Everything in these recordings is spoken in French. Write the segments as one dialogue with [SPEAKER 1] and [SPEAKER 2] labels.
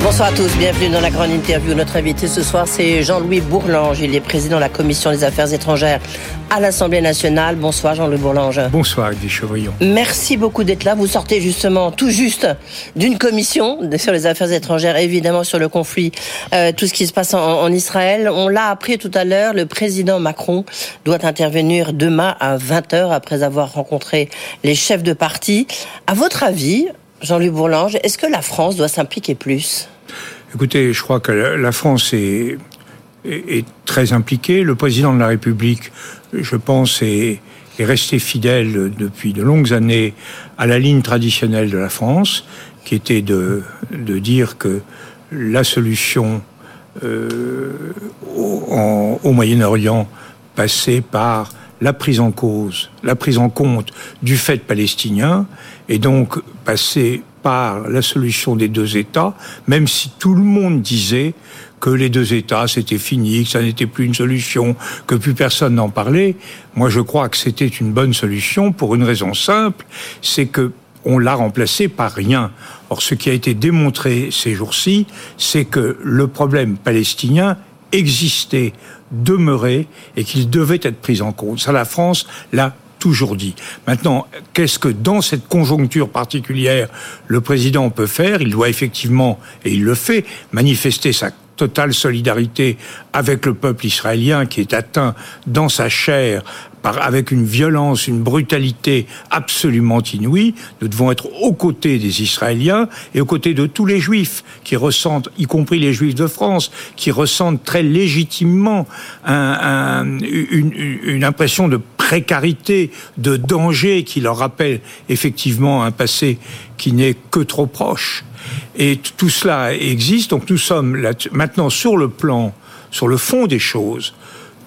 [SPEAKER 1] Bonsoir à tous, bienvenue dans la grande interview. Notre invité ce soir, c'est Jean-Louis Bourlange. Il est président de la Commission des affaires étrangères à l'Assemblée nationale. Bonsoir Jean-Louis Bourlange.
[SPEAKER 2] Bonsoir Edwige Chevrillon.
[SPEAKER 1] Merci beaucoup d'être là. Vous sortez justement tout juste d'une commission sur les affaires étrangères, évidemment sur le conflit, euh, tout ce qui se passe en, en Israël. On l'a appris tout à l'heure, le président Macron doit intervenir demain à 20h après avoir rencontré les chefs de parti. À votre avis, Jean-Louis Bourlange, est-ce que la France doit s'impliquer plus?
[SPEAKER 2] Écoutez, je crois que la France est, très impliquée. Le président de la République, je pense, est, est, resté fidèle depuis de longues années à la ligne traditionnelle de la France, qui était de, dire que la solution euh, au, au Moyen-Orient passait par la prise en cause, la prise en compte du fait palestinien, et donc passer par la solution des deux États, même si tout le monde disait que les deux États c'était fini, que ça n'était plus une solution, que plus personne n'en parlait. Moi, je crois que c'était une bonne solution pour une raison simple, c'est que on l'a remplacé par rien. Or, ce qui a été démontré ces jours-ci, c'est que le problème palestinien existait, demeurait et qu'il devait être pris en compte. Ça, la France l'a toujours dit. Maintenant, qu'est-ce que dans cette conjoncture particulière le président peut faire? Il doit effectivement, et il le fait, manifester sa totale solidarité avec le peuple israélien qui est atteint dans sa chair par, avec une violence, une brutalité absolument inouïe. Nous devons être aux côtés des Israéliens et aux côtés de tous les Juifs qui ressentent, y compris les Juifs de France, qui ressentent très légitimement un, un, une, une impression de précarité, de danger qui leur rappelle effectivement un passé qui n'est que trop proche. Et tout cela existe. Donc nous sommes maintenant sur le plan, sur le fond des choses.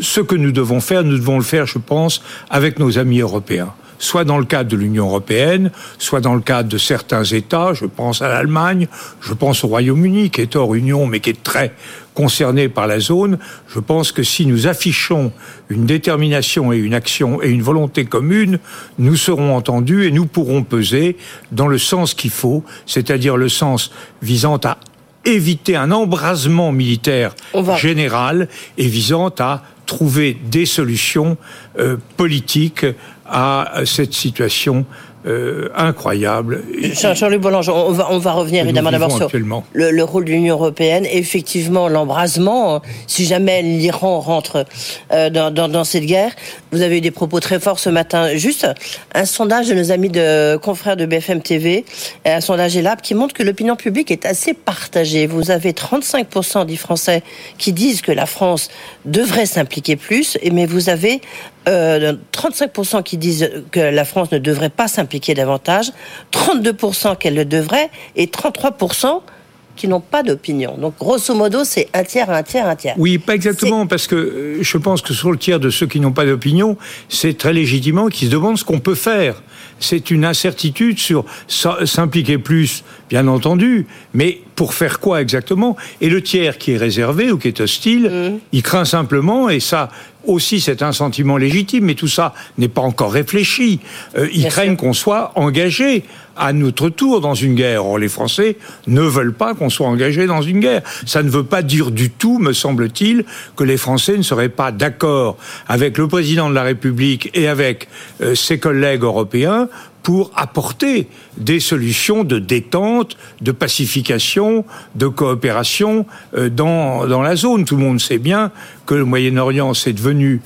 [SPEAKER 2] Ce que nous devons faire, nous devons le faire, je pense, avec nos amis européens soit dans le cadre de l'Union européenne, soit dans le cadre de certains États, je pense à l'Allemagne, je pense au Royaume-Uni, qui est hors Union, mais qui est très concerné par la zone. Je pense que si nous affichons une détermination et une action et une volonté commune, nous serons entendus et nous pourrons peser dans le sens qu'il faut, c'est-à-dire le sens visant à éviter un embrasement militaire général et visant à trouver des solutions euh, politiques à cette situation euh, incroyable.
[SPEAKER 1] Jean-Luc Boulanger, on va, on va revenir évidemment d'abord sur le, le, rôle de l'Union européenne. Effectivement, l'embrasement, si jamais l'Iran rentre euh, dans, dans, dans, cette guerre, vous avez eu des propos très forts ce matin. Juste un sondage de nos amis de confrères de BFM TV, un sondage ELAB qui montre que l'opinion publique est assez partagée. Vous avez 35% des Français qui disent que la France devrait s'impliquer plus, mais vous avez euh, 35% qui disent que la France ne devrait pas s'impliquer davantage, 32% qu'elle le devrait, et 33% qui n'ont pas d'opinion. Donc, grosso modo, c'est un tiers, un tiers, un tiers.
[SPEAKER 2] Oui, pas exactement, parce que euh, je pense que sur le tiers de ceux qui n'ont pas d'opinion, c'est très légitimement qu'ils se demandent ce qu'on peut faire. C'est une incertitude sur s'impliquer plus, bien entendu, mais pour faire quoi exactement? Et le tiers qui est réservé ou qui est hostile, mmh. il craint simplement, et ça, aussi c'est un sentiment légitime, mais tout ça n'est pas encore réfléchi. Euh, ils Bien craignent qu'on soit engagé à notre tour dans une guerre. Or, les Français ne veulent pas qu'on soit engagé dans une guerre. Ça ne veut pas dire du tout, me semble-t-il, que les Français ne seraient pas d'accord avec le président de la République et avec euh, ses collègues européens pour apporter des solutions de détente, de pacification, de coopération euh, dans, dans la zone. Tout le monde sait bien que le Moyen-Orient, c'est devenu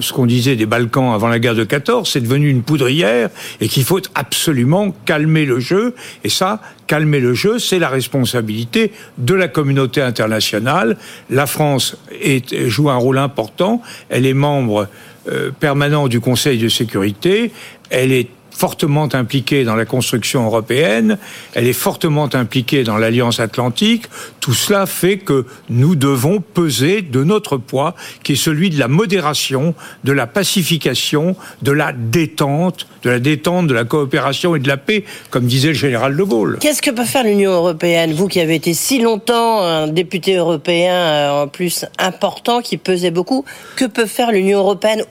[SPEAKER 2] ce qu'on disait des Balkans avant la guerre de 14, c'est devenu une poudrière et qu'il faut absolument calmer le jeu. Et ça, calmer le jeu, c'est la responsabilité de la communauté internationale. La France est, joue un rôle important. Elle est membre euh, permanent du Conseil de sécurité. Elle est fortement impliquée dans la construction européenne, elle est fortement impliquée dans l'Alliance atlantique. Tout cela fait que nous devons peser de notre poids, qui est celui de la modération, de la pacification, de la détente, de la détente, de la coopération et de la paix, comme disait le général de Gaulle.
[SPEAKER 1] Qu'est-ce que peut faire l'Union européenne, vous qui avez été si longtemps un député européen euh, en plus important, qui pesait beaucoup, que peut faire l'Union européenne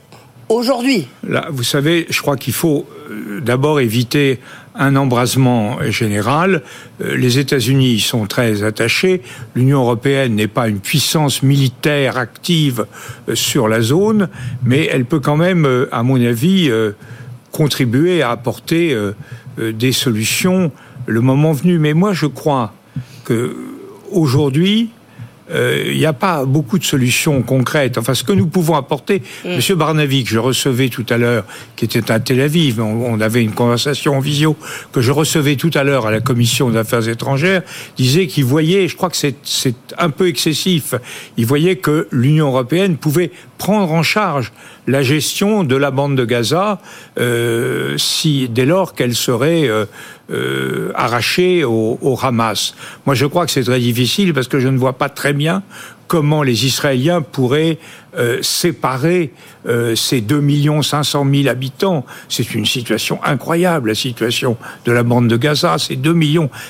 [SPEAKER 1] Aujourd'hui
[SPEAKER 2] Là, vous savez, je crois qu'il faut euh, d'abord éviter un embrasement général. Euh, les États-Unis sont très attachés. L'Union européenne n'est pas une puissance militaire active euh, sur la zone, mais elle peut quand même, à mon avis, contribuer à apporter des solutions le moment venu. Mais moi, je crois que aujourd'hui, il euh, n'y a pas beaucoup de solutions concrètes. Enfin, ce que nous pouvons apporter, mm. Monsieur Barnavi, que je recevais tout à l'heure, qui était à Tel Aviv, on, avait une conversation en visio, que je recevais tout à l'heure à la Commission des Affaires étrangères, disait qu'il voyait, je crois que c'est un peu excessif, il voyait que l'Union européenne pouvait prendre en charge la gestion de la bande de Gaza euh, si dès lors qu'elle serait euh, euh, arrachée au, au, Hamas. Moi, je crois que c'est très difficile parce que je ne vois pas très bien comment les Israéliens pourraient euh, séparer euh, ces 2 500 000 habitants. C'est une situation incroyable, la situation de la bande de Gaza. C'est 2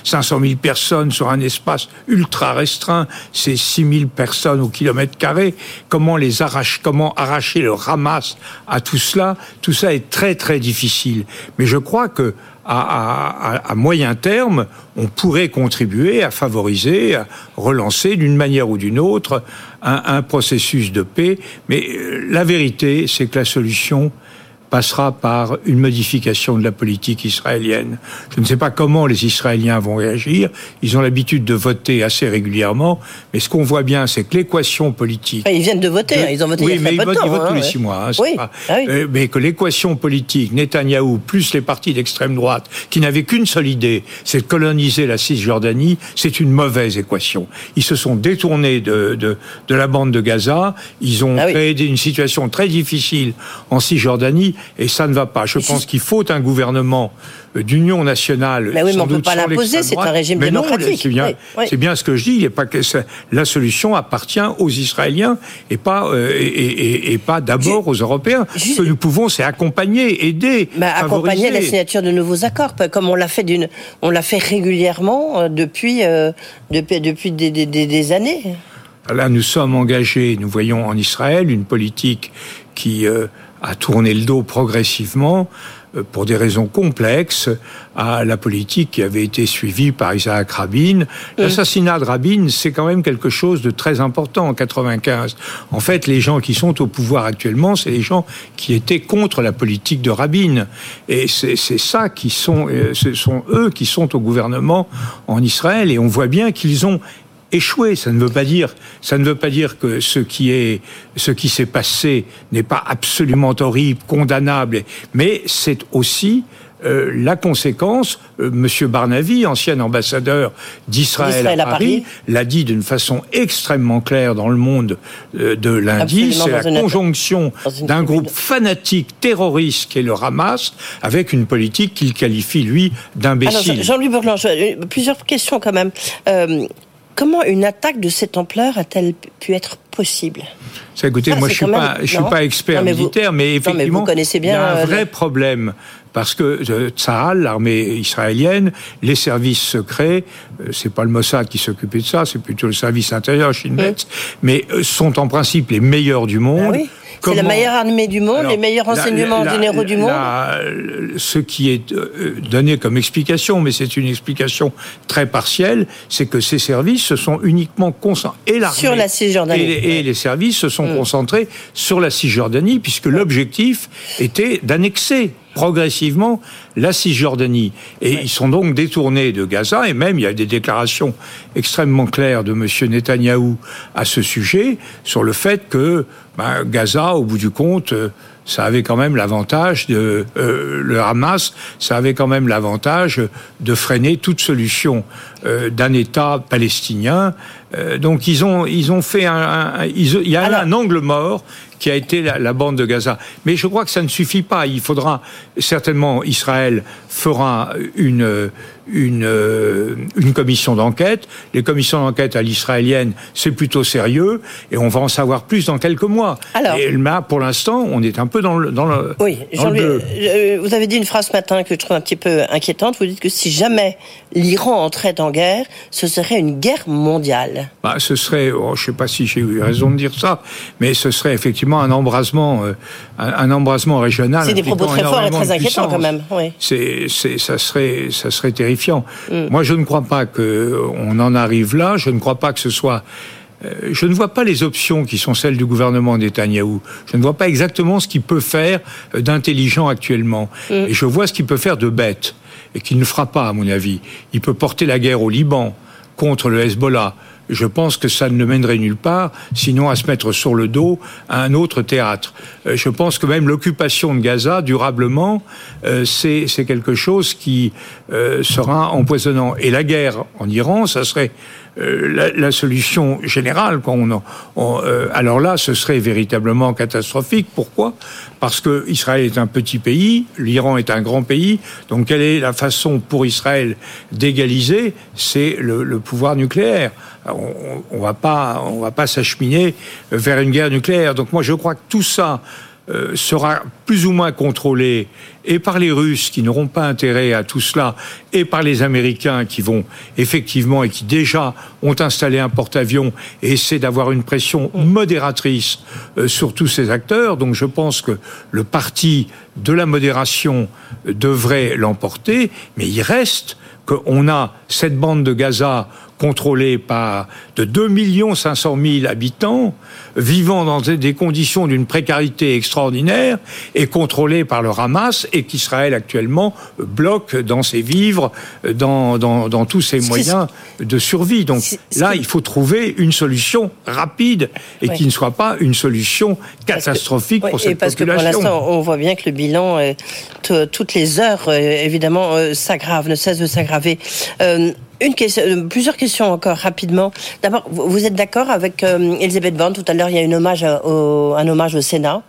[SPEAKER 2] 500 000 personnes sur un espace ultra restreint. C'est 6 000 personnes au kilomètre carré. Comment les arracher, comment arracher le Hamas à tout cela? Tout ça est très très difficile. Mais je crois que à, moyen terme, on pourrait contribuer à favoriser, à relancer d'une manière ou d'une autre un, un processus de paix. Mais euh, la vérité, c'est que la solution, passera par une modification de la politique israélienne. Je ne sais pas comment les Israéliens vont réagir. Ils ont l'habitude de voter assez régulièrement, mais ce qu'on voit bien, c'est que l'équation politique.
[SPEAKER 1] Ils viennent de voter, hein. ils ont voté.
[SPEAKER 2] Oui,
[SPEAKER 1] mais
[SPEAKER 2] ils,
[SPEAKER 1] votent,
[SPEAKER 2] tous les six mois. Hein, oui. Ah euh, mais que l'équation politique, Netanyahou plus les partis d'extrême droite, qui n'avaient qu'une seule idée, c'est de coloniser la Cisjordanie, c'est une mauvaise équation. Ils se sont détournés de, de, de la bande de Gaza, ils ont ah créé une situation très difficile en Cisjordanie et ça ne va pas. Je pense qu'il faut un gouvernement euh, d'union nationale.
[SPEAKER 1] Mais oui, mais on ne peut pas l'imposer, c'est un régime démocratique.
[SPEAKER 2] C'est bien, ce que je dis. pas que la solution appartient aux Israéliens et pas, euh, et, pas d'abord aux Européens. Ce que nous pouvons, c'est accompagner, aider.
[SPEAKER 1] Bah, accompagner la signature de nouveaux accords, comme on l'a fait, d'une, on l'a fait régulièrement euh, depuis, depuis, depuis des, des, des, années.
[SPEAKER 2] Là, nous sommes engagés, nous voyons en Israël une politique qui a tourné le dos progressivement euh, pour des raisons complexes à la politique qui avait été suivie par Isaac Rabin. L'assassinat de Rabin, c'est quand même quelque chose de très important en 95. En fait, les gens qui sont au pouvoir actuellement, c'est les gens qui étaient contre la politique de Rabin. Et c'est ça qui sont, euh, ce sont eux qui sont au gouvernement en Israël. Et on voit bien qu'ils ont échoué. Ça ne veut pas dire, ça ne veut pas dire que ce qui est, ce qui s'est passé n'est pas absolument horrible, condamnable, mais c'est aussi euh, la conséquence, euh, Monsieur Barnavi, ancien ambassadeur d'Israël à, Paris, l'a dit d'une façon extrêmement claire dans le monde euh, de lundi. C'est la conjonction d'un groupe fanatique terroriste qui est le Hamas avec une politique qu'il qualifie lui d'imbécile.
[SPEAKER 1] Jean-Louis Bourlange, plusieurs questions quand même. Comment une attaque de cette ampleur a-t-elle pu être possible?
[SPEAKER 2] Ça, écoutez, moi je suis pas, je suis pas expert militaire, mais effectivement, il y a un vrai problème parce que euh, Tsahal, l'armée israélienne, les services secrets, euh, c'est pas le Mossad qui s'occupait de ça, c'est plutôt le service intérieur, Shin mais euh, sont en principe les meilleurs du monde. Ah
[SPEAKER 1] c'est la meilleure armée du monde, les meilleurs renseignements généraux du monde.
[SPEAKER 2] ce qui est donné comme explication, mais c'est une explication très partielle, c'est que ces services se sont uniquement concentrés
[SPEAKER 1] sur la Cisjordanie
[SPEAKER 2] et, les services se sont mm. concentrés sur la Cisjordanie puisque l'objectif était d'annexer progressivement la Cisjordanie. Et ils sont donc détournés de Gaza, et même il y a des déclarations extrêmement claires de M. Netanyahou à ce sujet, sur le fait que ben, Gaza, au bout du compte, euh, ça avait quand même l'avantage de euh, le Hamas, ça avait quand même l'avantage de freiner toute solution euh, d'un État palestinien. donc ils ont ils ont fait un, il y a un angle mort qui a été la, bande de Gaza. Mais je crois que ça ne suffit pas. Il faudra certainement Israël fera une une, euh, une commission d'enquête. Les commissions d'enquête à l'israélienne, c'est plutôt sérieux, et on va en savoir plus dans quelques mois. Alors, et pour l'instant, on est un peu dans le dans le.
[SPEAKER 1] Oui, euh, vous avez dit une phrase ce matin que je trouve un petit peu inquiétante. Vous dites que si jamais l'Iran entrait en guerre, ce serait une guerre mondiale.
[SPEAKER 2] Bah, ce serait, oh, je ne sais pas si j'ai eu raison de dire ça, mais ce serait effectivement un embrasement, euh, un, embrasement régional.
[SPEAKER 1] C'est des propos très forts et très inquiétants quand même. Oui.
[SPEAKER 2] C'est, ça serait, ça serait terrifiant. Mm. Moi, je ne crois pas qu'on en arrive là. Je ne crois pas que ce soit euh, je ne vois pas les options qui sont celles du gouvernement Netanyahou. Je ne vois pas exactement ce qu'il peut faire euh, d'intelligent actuellement. Mm. Et je vois ce qu'il peut faire de bête, et qu'il ne fera pas, à mon avis. Il peut porter la guerre au Liban contre le Hezbollah je pense que ça ne mènerait nulle part, sinon à se mettre sur le dos à un autre théâtre. Euh, je pense que même l'occupation de Gaza, durablement, euh, c'est quelque chose qui euh, sera empoisonnant. Et la guerre en Iran, ça serait la, solution générale. alors là, ce serait véritablement catastrophique. Pourquoi? Parce que Israël est un petit pays, l'Iran est un grand pays. Donc, quelle est la façon pour Israël d'égaliser? C'est le pouvoir nucléaire on, on va pas, on va pas s'acheminer vers une guerre nucléaire. Donc moi, je crois que tout ça euh, sera plus ou moins contrôlé et par les Russes qui n'auront pas intérêt à tout cela et par les Américains qui vont effectivement et qui déjà ont installé un porte-avions et essaient d'avoir une pression modératrice euh, sur tous ces acteurs. Donc je pense que le parti de la modération devrait l'emporter, mais il reste qu'on a cette bande de Gaza contrôlée par de 2 500 000 habitants, vivant dans des conditions d'une précarité extraordinaire et contrôlée par le Hamas et qu'Israël actuellement bloque dans ses vivres, dans, dans, tous ses moyens de survie. Donc là, il faut trouver une solution rapide et qui ne soit pas une solution catastrophique pour cette
[SPEAKER 1] parce
[SPEAKER 2] population.
[SPEAKER 1] Que pour l'instant, on voit bien que le bilan, toutes les heures, euh, évidemment, euh, s'aggrave, ne cesse de s'aggraver. Euh, une question, euh, plusieurs questions encore rapidement. D'abord, vous êtes d'accord avec euh, Elisabeth Borne Tout à l'heure, il y a une hommage au, un hommage au Sénat,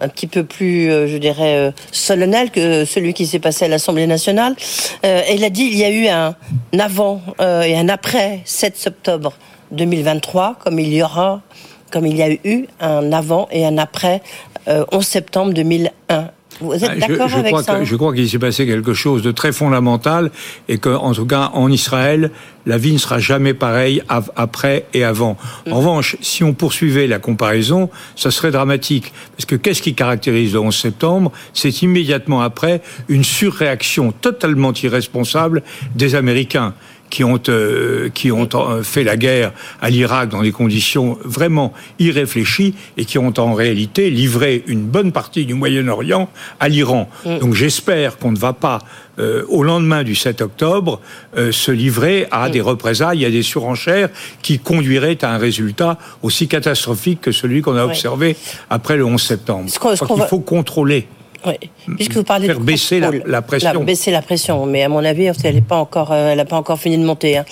[SPEAKER 1] un petit peu plus, euh, je dirais, solennel que celui qui s'est passé à l'Assemblée nationale. elle a dit il y a eu un avant et un après 7 octobre 2023, comme il y aura, comme il y a eu un avant et un après 11 septembre 2001. Vous êtes ah, d'accord avec ça
[SPEAKER 2] Je crois qu'il s'est passé quelque chose de très fondamental et qu'en tout cas en Israël, la vie ne sera jamais pareille après et avant. En mm. revanche, si on poursuivait la comparaison, ça serait dramatique. Parce que qu'est-ce qui caractérise le 11 septembre? C'est immédiatement après une surréaction totalement irresponsable des Américains qui ont, euh, qui ont euh, fait la guerre à l'Irak dans des conditions vraiment irréfléchies et qui ont en réalité livré une bonne partie du Moyen-Orient à l'Iran. Mm. Donc j'espère qu'on ne va pas, euh, au lendemain du 7 octobre, se livrer à mm. des représailles, à des surenchères qui conduiraient à un résultat aussi catastrophique que celui qu'on a observé après le 11 septembre. Il faut contrôler.
[SPEAKER 1] Oui. Puisque vous parlez
[SPEAKER 2] faire de baisser la, pression.
[SPEAKER 1] baisser la pression, mais à mon avis, elle n'est pas encore, euh, elle n'a pas encore fini de monter. Hein.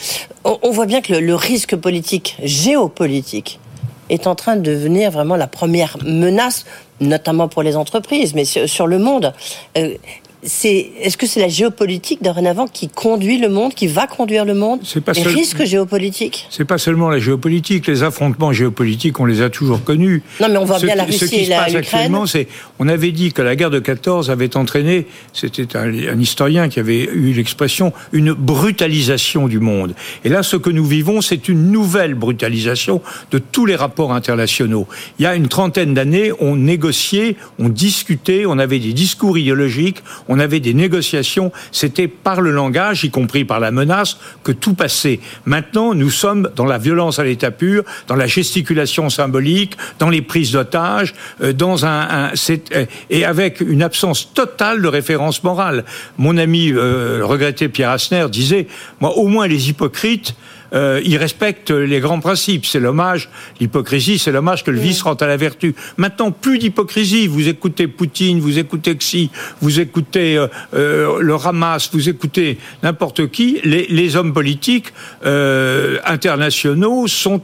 [SPEAKER 1] On, voit bien que le, risque politique, géopolitique, est en train de devenir vraiment la première menace, notamment pour les entreprises, mais sur, le monde. Euh, est-ce que c'est la géopolitique dorénavant qui conduit le monde, qui va conduire le monde C'est pas les risques géopolitiques.
[SPEAKER 2] C'est pas seulement la géopolitique, les affrontements géopolitiques, on les a toujours connus.
[SPEAKER 1] Non, mais on voit bien la Russie et la actuellement,
[SPEAKER 2] c'est, on avait dit que la guerre de 14 avait entraîné, c'était un, un, historien qui avait eu l'expression, une brutalisation du monde. Et là, ce que nous vivons, c'est une nouvelle brutalisation de tous les rapports internationaux. Il y a une trentaine d'années, on négociait, on discutait, on avait des discours idéologiques, on avait des négociations, c'était par le langage, y compris par la menace, que tout passait. Maintenant, nous sommes dans la violence à l'état pur, dans la gesticulation symbolique, dans les prises d'otages, euh, dans un, euh, et avec une absence totale de référence morale. Mon ami euh, regretté Pierre Asner disait, moi, au moins les hypocrites euh, il respecte les grands principes. C'est l'hommage, l'hypocrisie, c'est l'hommage que le vice rend à la vertu. Maintenant, plus d'hypocrisie. Vous écoutez Poutine, vous écoutez Xi, vous écoutez euh, euh, le Hamas, vous écoutez n'importe qui. Les, les, hommes politiques euh, internationaux sont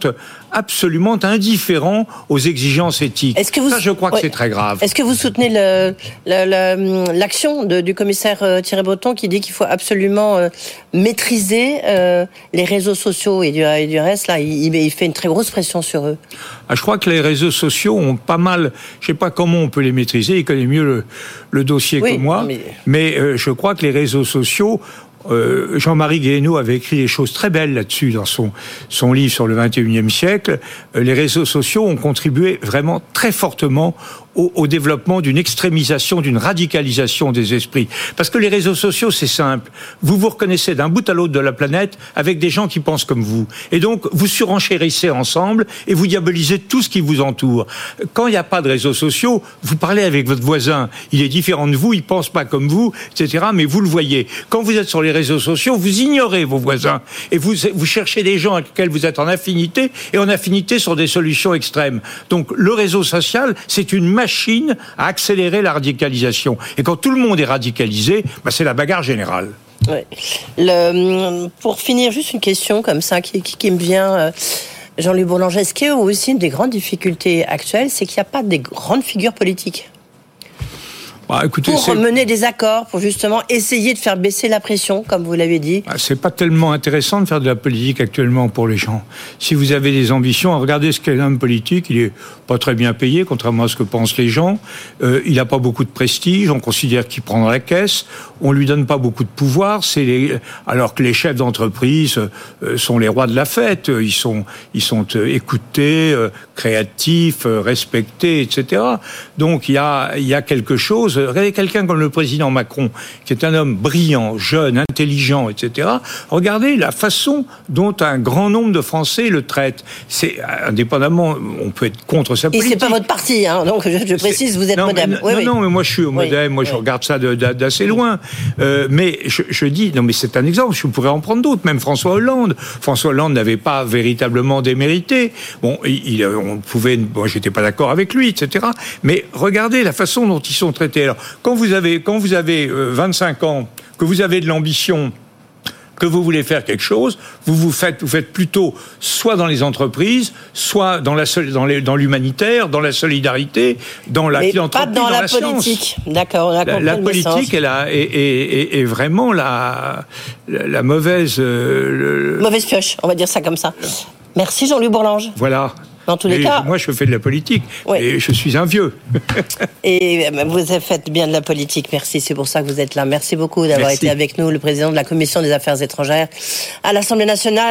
[SPEAKER 2] absolument indifférent aux exigences éthiques. Est-ce que vous... Ça, je crois que c'est très grave.
[SPEAKER 1] Est-ce que vous soutenez l'action du commissaire euh, Thierry Breton qui dit qu'il faut absolument euh, maîtriser euh, les réseaux sociaux et du, reste Là, il, fait une très grosse pression sur eux?
[SPEAKER 2] Ah, je crois que les réseaux sociaux ont pas mal... Je sais pas comment on peut les maîtriser, il connaît mieux le, dossier que moi, mais, je crois que les réseaux sociaux euh, Jean-Marie Guéhenno avait écrit des choses très belles là-dessus dans son, livre sur le 21e siècle. Euh, les réseaux sociaux ont contribué vraiment très fortement au, développement d'une extrémisation, d'une radicalisation des esprits. Parce que les réseaux sociaux, c'est simple. Vous vous reconnaissez d'un bout à l'autre de la planète avec des gens qui pensent comme vous. Et donc, vous surenchérissez ensemble et vous diabolisez tout ce qui vous entoure. Quand il n'y a pas de réseaux sociaux, vous parlez avec votre voisin. Il est différent de vous, il pense pas comme vous, etc. Mais vous le voyez. Quand vous êtes sur les réseaux sociaux, vous ignorez vos voisins et vous, vous cherchez des gens avec lesquels vous êtes en affinité et en affinité sur des solutions extrêmes. Donc, le réseau social, c'est une machine machine à accélérer la radicalisation. Et quand tout le monde est radicalisé, bah, c'est la bagarre générale.
[SPEAKER 1] pour finir, juste une question comme ça qui, me vient. Euh, Jean-Louis Boulanger, est-ce aussi une des grandes difficultés actuelles, c'est qu'il n'y a pas de grandes figures politiques bah, pour mener des accords, pour justement essayer de faire baisser la pression, comme vous l'avez dit.
[SPEAKER 2] Bah, c'est pas tellement intéressant de faire de la politique actuellement pour les gens. Si vous avez des ambitions, regardez ce qu'est l'homme politique. Il est pas très bien payé, contrairement à ce que pensent les gens. Euh, il n'a pas beaucoup de prestige. On considère qu'il prend dans la caisse. On lui donne pas beaucoup de pouvoir. C'est les... alors que les chefs d'entreprise euh, sont les rois de la fête. Ils sont, ils sont euh, écoutés, créatifs, respectés, etc. Donc il y a, il y a quelque chose regardez quelqu'un comme le président Macron, qui est un homme brillant, jeune, intelligent, etc. Regardez la façon dont un grand nombre de Français le traitent. C'est indépendamment, on peut être contre sa politique.
[SPEAKER 1] Et c'est pas votre parti, hein, donc je, précise, vous êtes modem.
[SPEAKER 2] non, non, mais moi je suis au modem, moi je regarde ça d'assez loin. Euh, mais je, dis, non, mais c'est un exemple. Je pourrais en prendre d'autres. Même François Hollande. François Hollande n'avait pas véritablement démérité. Bon, il, on pouvait, bon, j'étais pas d'accord avec lui, etc. Mais regardez la façon dont ils sont traités quand vous avez, quand vous avez 25 euh, ans, que vous avez de l'ambition, que vous voulez faire quelque chose, vous vous faites, vous faites plutôt soit dans les entreprises, soit dans la dans l'humanitaire, dans la solidarité, dans la
[SPEAKER 1] Mais pas dans, la, politique. D'accord.
[SPEAKER 2] La, la politique, a, est, vraiment la, la, mauvaise.
[SPEAKER 1] Euh, mauvaise pioche, on va dire ça comme ça. Merci Jean-Louis Bourlange.
[SPEAKER 2] Voilà.
[SPEAKER 1] Dans tous les cas.
[SPEAKER 2] Moi, je fais de la politique. Et je suis un vieux.
[SPEAKER 1] et euh, vous faites bien de la politique. Merci. C'est pour ça que vous êtes là. Merci beaucoup d'avoir été avec nous, le président de la Commission des Affaires étrangères à l'Assemblée nationale.